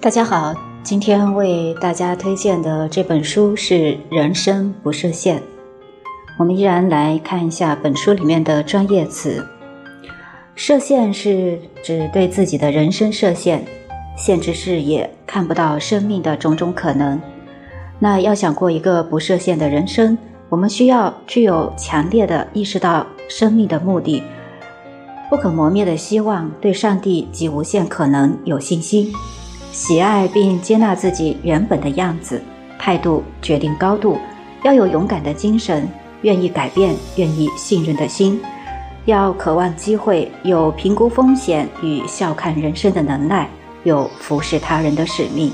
大家好，今天为大家推荐的这本书是《人生不设限》。我们依然来看一下本书里面的专业词。设限是指对自己的人生设限，限制视野，看不到生命的种种可能。那要想过一个不设限的人生，我们需要具有强烈的意识到生命的目的，不可磨灭的希望，对上帝及无限可能有信心。喜爱并接纳自己原本的样子，态度决定高度。要有勇敢的精神，愿意改变，愿意信任的心。要渴望机会，有评估风险与笑看人生的能耐，有服侍他人的使命。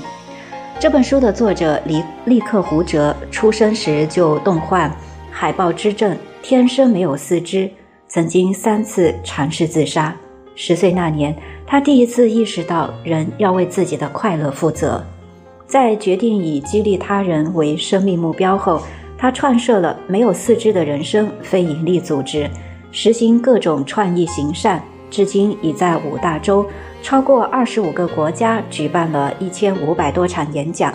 这本书的作者李利克胡哲出生时就冻患海豹之症，天生没有四肢，曾经三次尝试自杀。十岁那年。他第一次意识到人要为自己的快乐负责，在决定以激励他人为生命目标后，他创设了没有四肢的人生非营利组织，实行各种创意行善，至今已在五大洲超过二十五个国家举办了一千五百多场演讲，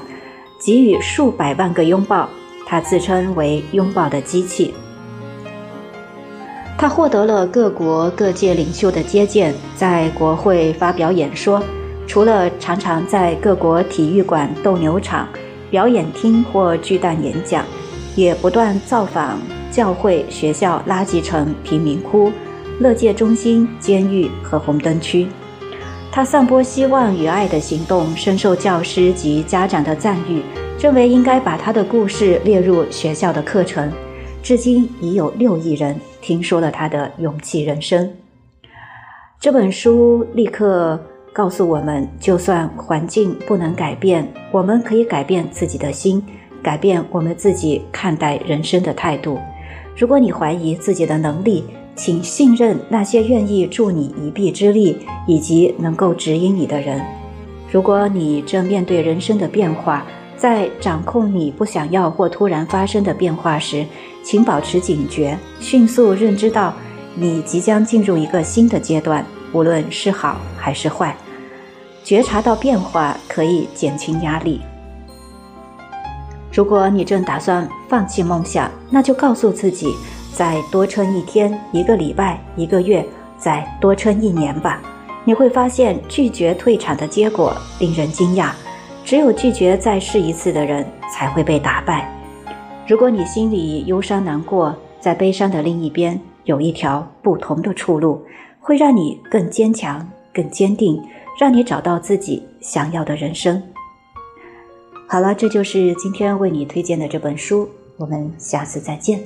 给予数百万个拥抱。他自称为“拥抱的机器”。他获得了各国各界领袖的接见，在国会发表演说。除了常常在各国体育馆、斗牛场、表演厅或巨蛋演讲，也不断造访教会、学校、垃圾城、贫民窟、乐界中心、监狱和红灯区。他散播希望与爱的行动深受教师及家长的赞誉，认为应该把他的故事列入学校的课程。至今已有六亿人听说了他的勇气人生。这本书立刻告诉我们：就算环境不能改变，我们可以改变自己的心，改变我们自己看待人生的态度。如果你怀疑自己的能力，请信任那些愿意助你一臂之力以及能够指引你的人。如果你正面对人生的变化，在掌控你不想要或突然发生的变化时，请保持警觉，迅速认知到你即将进入一个新的阶段，无论是好还是坏。觉察到变化可以减轻压力。如果你正打算放弃梦想，那就告诉自己，再多撑一天、一个礼拜、一个月，再多撑一年吧。你会发现，拒绝退场的结果令人惊讶。只有拒绝再试一次的人，才会被打败。如果你心里忧伤难过，在悲伤的另一边有一条不同的出路，会让你更坚强、更坚定，让你找到自己想要的人生。好了，这就是今天为你推荐的这本书，我们下次再见。